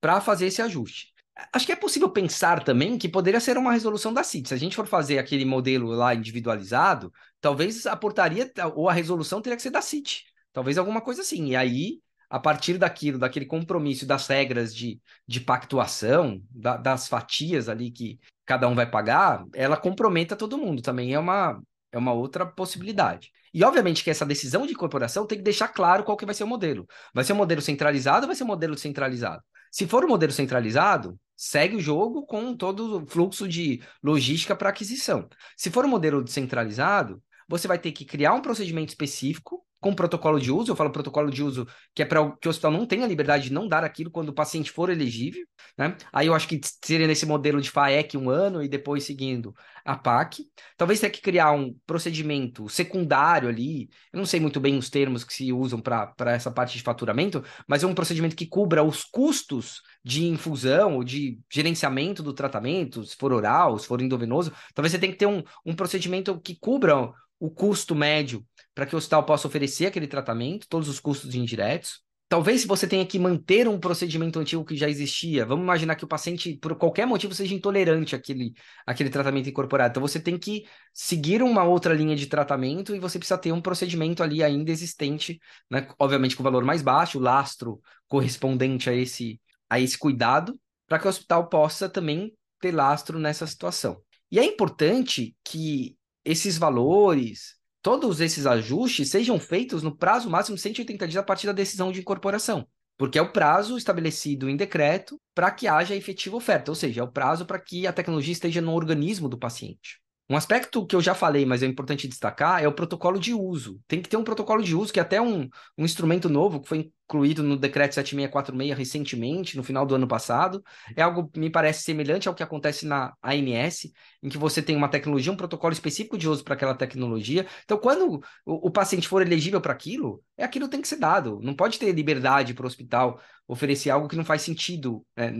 para fazer esse ajuste. Acho que é possível pensar também que poderia ser uma resolução da CIT. Se a gente for fazer aquele modelo lá individualizado, talvez a portaria ou a resolução teria que ser da CIT. Talvez alguma coisa assim. E aí, a partir daquilo, daquele compromisso das regras de, de pactuação, da, das fatias ali que cada um vai pagar, ela comprometa todo mundo. Também é uma, é uma outra possibilidade. E obviamente que essa decisão de incorporação tem que deixar claro qual que vai ser o modelo. Vai ser um modelo centralizado ou vai ser um modelo descentralizado? Se for um modelo centralizado, segue o jogo com todo o fluxo de logística para aquisição. Se for um modelo descentralizado, você vai ter que criar um procedimento específico com protocolo de uso, eu falo protocolo de uso que é para que o hospital não tenha liberdade de não dar aquilo quando o paciente for elegível, né? Aí eu acho que seria nesse modelo de FAEC um ano e depois seguindo a PAC. Talvez tenha que criar um procedimento secundário ali, eu não sei muito bem os termos que se usam para essa parte de faturamento, mas é um procedimento que cubra os custos de infusão ou de gerenciamento do tratamento, se for oral, se for endovenoso. Talvez você tenha que ter um, um procedimento que cubra o custo médio para que o hospital possa oferecer aquele tratamento, todos os custos indiretos. Talvez você tenha que manter um procedimento antigo que já existia. Vamos imaginar que o paciente, por qualquer motivo, seja intolerante àquele, àquele tratamento incorporado. Então, você tem que seguir uma outra linha de tratamento e você precisa ter um procedimento ali ainda existente, né? obviamente com valor mais baixo, o lastro correspondente a esse, a esse cuidado, para que o hospital possa também ter lastro nessa situação. E é importante que esses valores, todos esses ajustes sejam feitos no prazo máximo de 180 dias a partir da decisão de incorporação, porque é o prazo estabelecido em decreto para que haja efetiva oferta, ou seja, é o prazo para que a tecnologia esteja no organismo do paciente. Um aspecto que eu já falei, mas é importante destacar, é o protocolo de uso. Tem que ter um protocolo de uso, que é até um, um instrumento novo que foi incluído no decreto 7646 recentemente, no final do ano passado. É algo, me parece, semelhante ao que acontece na ANS, em que você tem uma tecnologia, um protocolo específico de uso para aquela tecnologia. Então, quando o, o paciente for elegível para aquilo, é aquilo tem que ser dado. Não pode ter liberdade para o hospital oferecer algo que não faz sentido né,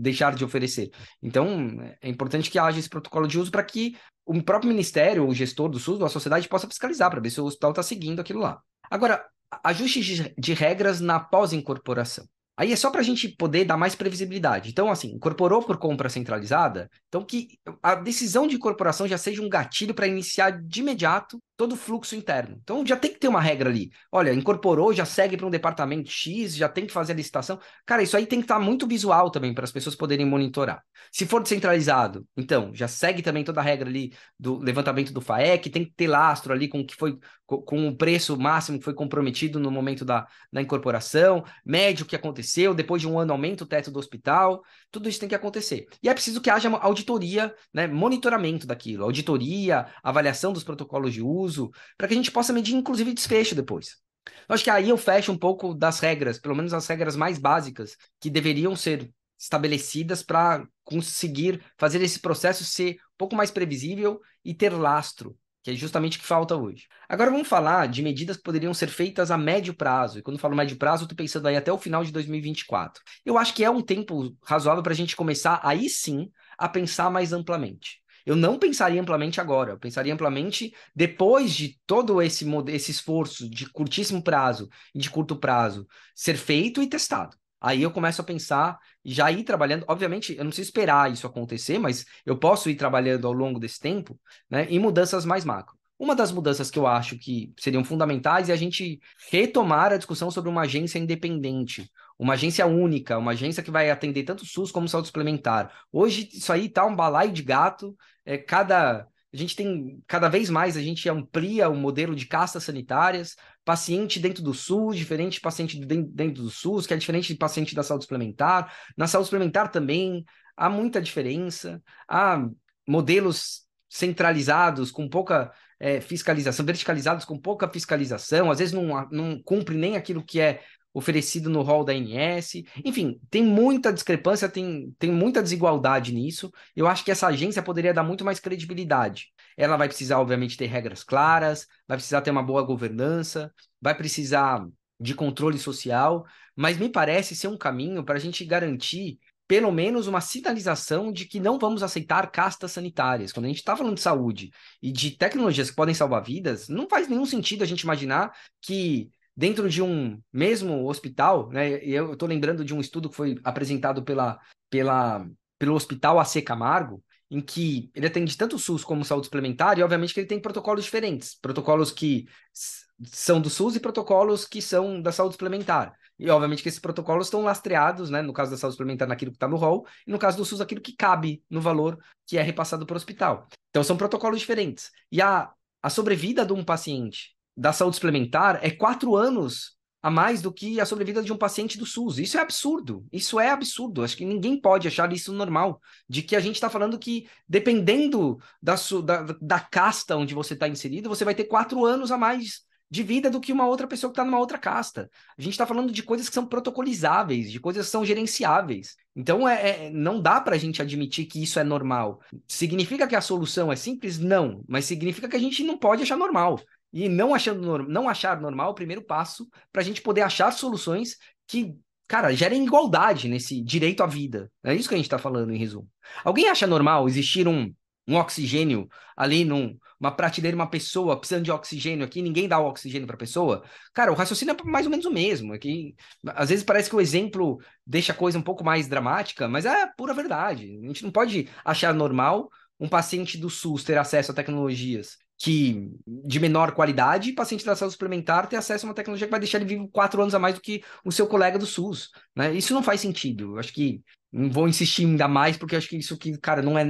deixar de oferecer. Então, é importante que haja esse protocolo de uso para que o próprio ministério, o gestor do SUS, ou a sociedade, possa fiscalizar para ver se o hospital está seguindo aquilo lá. Agora, ajustes de, de regras na pós-incorporação. Aí é só para a gente poder dar mais previsibilidade. Então, assim, incorporou por compra centralizada, então que a decisão de incorporação já seja um gatilho para iniciar de imediato todo o fluxo interno. Então já tem que ter uma regra ali. Olha, incorporou, já segue para um departamento X, já tem que fazer a licitação. Cara, isso aí tem que estar tá muito visual também para as pessoas poderem monitorar. Se for descentralizado, então já segue também toda a regra ali do levantamento do FAEC, tem que ter lastro ali com o que foi com o preço máximo que foi comprometido no momento da, da incorporação, médio que aconteceu, depois de um ano aumenta o teto do hospital, tudo isso tem que acontecer. E é preciso que haja auditoria, né, monitoramento daquilo, auditoria, avaliação dos protocolos de uso, para que a gente possa medir, inclusive, desfecho depois. Eu acho que aí eu fecho um pouco das regras, pelo menos as regras mais básicas, que deveriam ser estabelecidas para conseguir fazer esse processo ser um pouco mais previsível e ter lastro, que é justamente o que falta hoje. Agora vamos falar de medidas que poderiam ser feitas a médio prazo. E quando falo médio prazo, eu estou pensando aí até o final de 2024. Eu acho que é um tempo razoável para a gente começar aí sim a pensar mais amplamente. Eu não pensaria amplamente agora, eu pensaria amplamente depois de todo esse, esse esforço de curtíssimo prazo e de curto prazo ser feito e testado. Aí eu começo a pensar e já ir trabalhando. Obviamente, eu não preciso esperar isso acontecer, mas eu posso ir trabalhando ao longo desse tempo né, em mudanças mais macro. Uma das mudanças que eu acho que seriam fundamentais é a gente retomar a discussão sobre uma agência independente, uma agência única, uma agência que vai atender tanto SUS como saúde suplementar. Hoje isso aí tá um balaio de gato, é cada a gente tem cada vez mais a gente amplia o modelo de castas sanitárias, paciente dentro do SUS, diferente de paciente dentro do SUS, que é diferente de paciente da saúde suplementar. Na saúde suplementar também há muita diferença, há modelos centralizados com pouca é, fiscalização, verticalizados com pouca fiscalização, às vezes não, não cumpre nem aquilo que é oferecido no rol da ANS. Enfim, tem muita discrepância, tem, tem muita desigualdade nisso. Eu acho que essa agência poderia dar muito mais credibilidade. Ela vai precisar, obviamente, ter regras claras, vai precisar ter uma boa governança, vai precisar de controle social, mas me parece ser um caminho para a gente garantir pelo menos uma sinalização de que não vamos aceitar castas sanitárias. Quando a gente está falando de saúde e de tecnologias que podem salvar vidas, não faz nenhum sentido a gente imaginar que dentro de um mesmo hospital, né? Eu estou lembrando de um estudo que foi apresentado pela, pela, pelo Hospital AC Camargo, em que ele atende tanto o SUS como saúde suplementar, e obviamente que ele tem protocolos diferentes, protocolos que são do SUS e protocolos que são da saúde suplementar. E obviamente que esses protocolos estão lastreados, né, no caso da saúde suplementar, naquilo que está no rol, e no caso do SUS, aquilo que cabe no valor que é repassado para o hospital. Então são protocolos diferentes. E a, a sobrevida de um paciente da saúde suplementar é quatro anos a mais do que a sobrevida de um paciente do SUS. Isso é absurdo. Isso é absurdo. Acho que ninguém pode achar isso normal. De que a gente está falando que, dependendo da, da, da casta onde você está inserido, você vai ter quatro anos a mais de vida do que uma outra pessoa que está numa outra casta. A gente está falando de coisas que são protocolizáveis, de coisas que são gerenciáveis. Então, é, é não dá para a gente admitir que isso é normal. Significa que a solução é simples? Não. Mas significa que a gente não pode achar normal. E não, achando, não achar normal o primeiro passo para a gente poder achar soluções que, cara, gerem igualdade nesse direito à vida. É isso que a gente está falando, em resumo. Alguém acha normal existir um, um oxigênio ali numa prateleira, uma pessoa precisando de oxigênio aqui, ninguém dá o oxigênio para a pessoa? Cara, o raciocínio é mais ou menos o mesmo. É às vezes parece que o exemplo deixa a coisa um pouco mais dramática, mas é pura verdade. A gente não pode achar normal um paciente do SUS ter acesso a tecnologias que de menor qualidade, paciente da saúde suplementar ter acesso a uma tecnologia que vai deixar ele vivo quatro anos a mais do que o seu colega do SUS. Né? Isso não faz sentido. Eu acho que não vou insistir ainda mais, porque acho que isso que, cara, não é.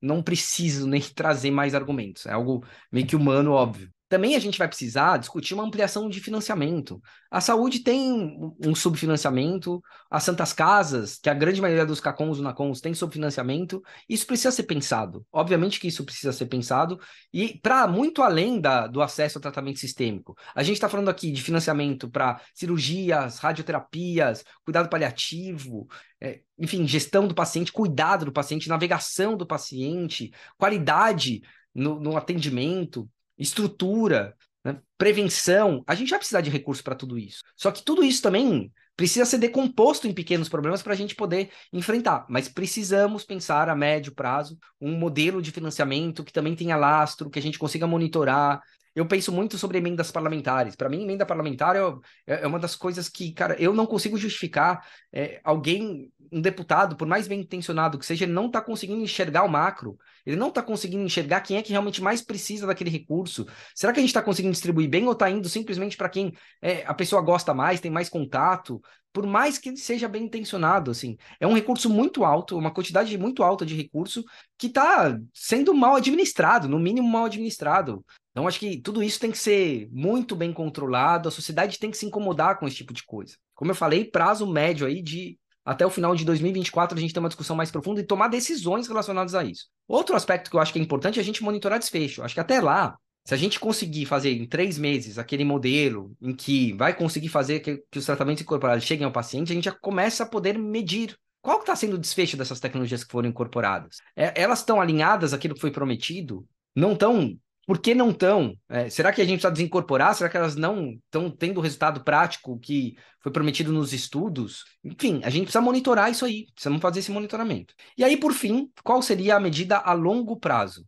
Não preciso nem trazer mais argumentos. É algo meio que humano, óbvio. Também a gente vai precisar discutir uma ampliação de financiamento. A saúde tem um subfinanciamento, as Santas Casas, que a grande maioria dos CACONs e NACONs tem subfinanciamento, isso precisa ser pensado. Obviamente que isso precisa ser pensado, e para muito além da, do acesso ao tratamento sistêmico. A gente está falando aqui de financiamento para cirurgias, radioterapias, cuidado paliativo, é, enfim, gestão do paciente, cuidado do paciente, navegação do paciente, qualidade no, no atendimento estrutura, né? prevenção. A gente vai precisar de recursos para tudo isso. Só que tudo isso também precisa ser decomposto em pequenos problemas para a gente poder enfrentar. Mas precisamos pensar a médio prazo um modelo de financiamento que também tenha lastro, que a gente consiga monitorar. Eu penso muito sobre emendas parlamentares. Para mim, emenda parlamentar é, é, uma das coisas que, cara, eu não consigo justificar é, alguém, um deputado, por mais bem intencionado que seja, não está conseguindo enxergar o macro ele não está conseguindo enxergar quem é que realmente mais precisa daquele recurso. Será que a gente está conseguindo distribuir bem ou está indo simplesmente para quem é, a pessoa gosta mais, tem mais contato? Por mais que ele seja bem intencionado, assim, é um recurso muito alto, uma quantidade muito alta de recurso que está sendo mal administrado, no mínimo mal administrado. Então, acho que tudo isso tem que ser muito bem controlado, a sociedade tem que se incomodar com esse tipo de coisa. Como eu falei, prazo médio aí de até o final de 2024 a gente ter uma discussão mais profunda e tomar decisões relacionadas a isso. Outro aspecto que eu acho que é importante é a gente monitorar desfecho. Acho que até lá, se a gente conseguir fazer em três meses aquele modelo em que vai conseguir fazer que, que os tratamentos incorporados cheguem ao paciente, a gente já começa a poder medir qual está sendo o desfecho dessas tecnologias que foram incorporadas? É, elas estão alinhadas àquilo que foi prometido? Não estão por que não estão? É, será que a gente precisa desincorporar? Será que elas não estão tendo o resultado prático que foi prometido nos estudos? Enfim, a gente precisa monitorar isso aí, precisamos fazer esse monitoramento. E aí, por fim, qual seria a medida a longo prazo?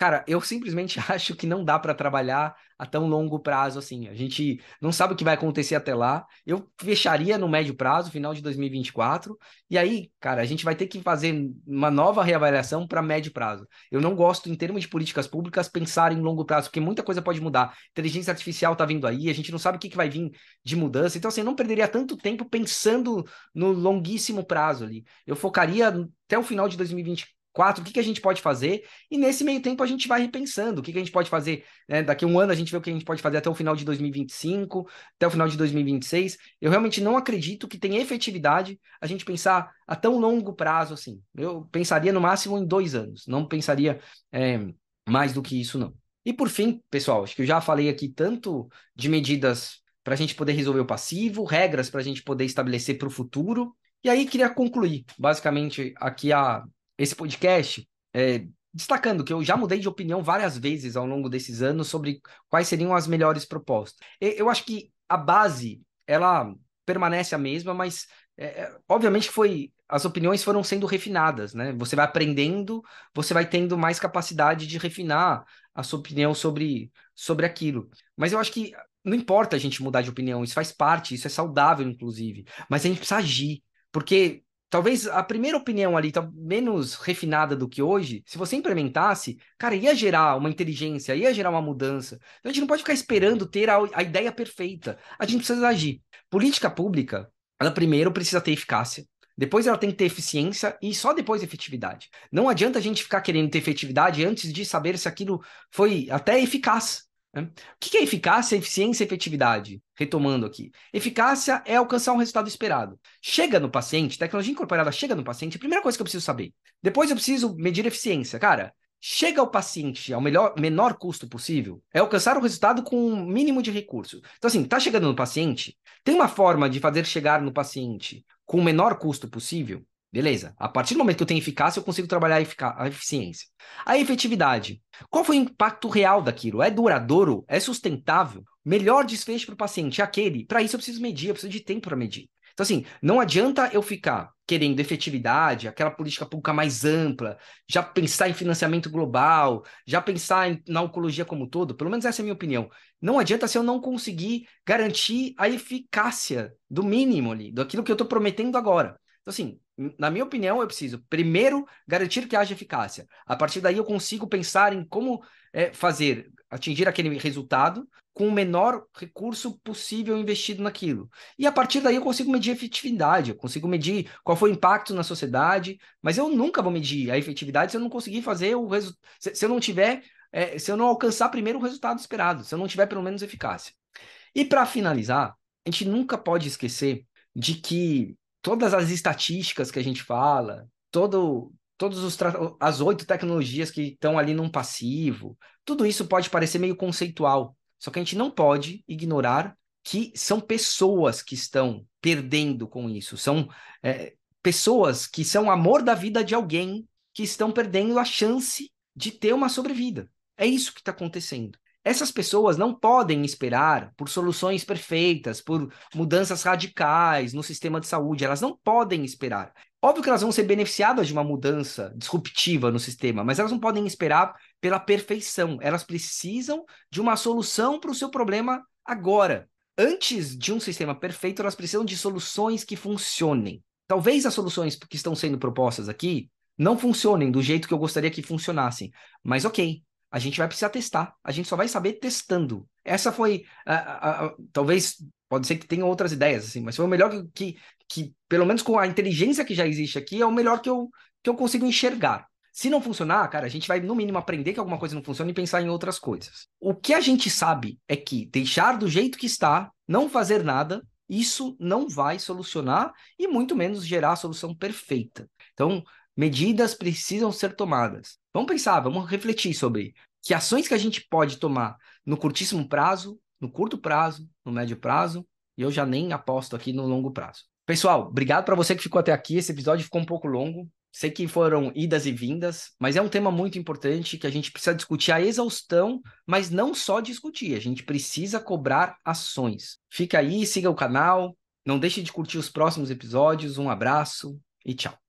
Cara, eu simplesmente acho que não dá para trabalhar a tão longo prazo assim. A gente não sabe o que vai acontecer até lá. Eu fecharia no médio prazo, final de 2024. E aí, cara, a gente vai ter que fazer uma nova reavaliação para médio prazo. Eu não gosto, em termos de políticas públicas, pensar em longo prazo, porque muita coisa pode mudar. Inteligência artificial está vindo aí, a gente não sabe o que, que vai vir de mudança. Então, assim, eu não perderia tanto tempo pensando no longuíssimo prazo ali. Eu focaria até o final de 2024 quatro, o que, que a gente pode fazer, e nesse meio tempo a gente vai repensando. O que, que a gente pode fazer, né? daqui a um ano a gente vê o que a gente pode fazer até o final de 2025, até o final de 2026, eu realmente não acredito que tenha efetividade a gente pensar a tão longo prazo assim, eu pensaria no máximo em dois anos, não pensaria é, mais do que isso não. E por fim, pessoal, acho que eu já falei aqui tanto de medidas para a gente poder resolver o passivo, regras para a gente poder estabelecer para o futuro, e aí queria concluir, basicamente, aqui a, esse podcast, é, destacando que eu já mudei de opinião várias vezes ao longo desses anos sobre quais seriam as melhores propostas. Eu acho que a base, ela permanece a mesma, mas é, é, obviamente foi as opiniões foram sendo refinadas, né? Você vai aprendendo, você vai tendo mais capacidade de refinar a sua opinião sobre, sobre aquilo. Mas eu acho que não importa a gente mudar de opinião, isso faz parte, isso é saudável, inclusive. Mas a gente precisa agir, porque Talvez a primeira opinião ali, tá menos refinada do que hoje, se você implementasse, cara, ia gerar uma inteligência, ia gerar uma mudança. Então a gente não pode ficar esperando ter a, a ideia perfeita. A gente precisa agir. Política pública, ela primeiro precisa ter eficácia, depois ela tem que ter eficiência e só depois efetividade. Não adianta a gente ficar querendo ter efetividade antes de saber se aquilo foi até eficaz. Né? O que é eficácia, eficiência e efetividade? Retomando aqui. Eficácia é alcançar um resultado esperado. Chega no paciente, tecnologia incorporada chega no paciente, a primeira coisa que eu preciso saber. Depois eu preciso medir eficiência. Cara, chega ao paciente ao melhor, menor custo possível, é alcançar o resultado com o um mínimo de recurso. Então, assim, tá chegando no paciente, tem uma forma de fazer chegar no paciente com o menor custo possível? Beleza. A partir do momento que eu tenho eficácia, eu consigo trabalhar a, a, eficiência. A efetividade. Qual foi o impacto real daquilo? É duradouro? É sustentável? Melhor desfecho para o paciente é aquele. Para isso eu preciso medir, eu preciso de tempo para medir. Então, assim, não adianta eu ficar querendo efetividade, aquela política pública mais ampla, já pensar em financiamento global, já pensar em, na oncologia como um todo, pelo menos essa é a minha opinião. Não adianta se eu não conseguir garantir a eficácia do mínimo ali, daquilo que eu estou prometendo agora. Então, assim, na minha opinião, eu preciso primeiro garantir que haja eficácia. A partir daí, eu consigo pensar em como é, fazer, atingir aquele resultado com o menor recurso possível investido naquilo. E a partir daí, eu consigo medir a efetividade, eu consigo medir qual foi o impacto na sociedade, mas eu nunca vou medir a efetividade se eu não conseguir fazer o resultado, se, se eu não tiver é, se eu não alcançar primeiro o resultado esperado, se eu não tiver pelo menos eficácia. E para finalizar, a gente nunca pode esquecer de que todas as estatísticas que a gente fala, todo, todas as oito tecnologias que estão ali num passivo, tudo isso pode parecer meio conceitual. Só que a gente não pode ignorar que são pessoas que estão perdendo com isso. São é, pessoas que são amor da vida de alguém que estão perdendo a chance de ter uma sobrevida. É isso que está acontecendo. Essas pessoas não podem esperar por soluções perfeitas, por mudanças radicais no sistema de saúde. Elas não podem esperar. Óbvio que elas vão ser beneficiadas de uma mudança disruptiva no sistema, mas elas não podem esperar pela perfeição. Elas precisam de uma solução para o seu problema agora. Antes de um sistema perfeito, elas precisam de soluções que funcionem. Talvez as soluções que estão sendo propostas aqui não funcionem do jeito que eu gostaria que funcionassem, mas ok, a gente vai precisar testar. A gente só vai saber testando. Essa foi, talvez, pode ser que tenha outras ideias, assim, mas foi o melhor que, que, que, pelo menos com a inteligência que já existe aqui, é o melhor que eu, que eu consigo enxergar. Se não funcionar, cara, a gente vai, no mínimo, aprender que alguma coisa não funciona e pensar em outras coisas. O que a gente sabe é que deixar do jeito que está, não fazer nada, isso não vai solucionar e muito menos gerar a solução perfeita. Então, medidas precisam ser tomadas. Vamos pensar, vamos refletir sobre que ações que a gente pode tomar no curtíssimo prazo, no curto prazo, no médio prazo, e eu já nem aposto aqui no longo prazo. Pessoal, obrigado para você que ficou até aqui. Esse episódio ficou um pouco longo. Sei que foram idas e vindas, mas é um tema muito importante que a gente precisa discutir a exaustão, mas não só discutir, a gente precisa cobrar ações. Fica aí, siga o canal, não deixe de curtir os próximos episódios. Um abraço e tchau.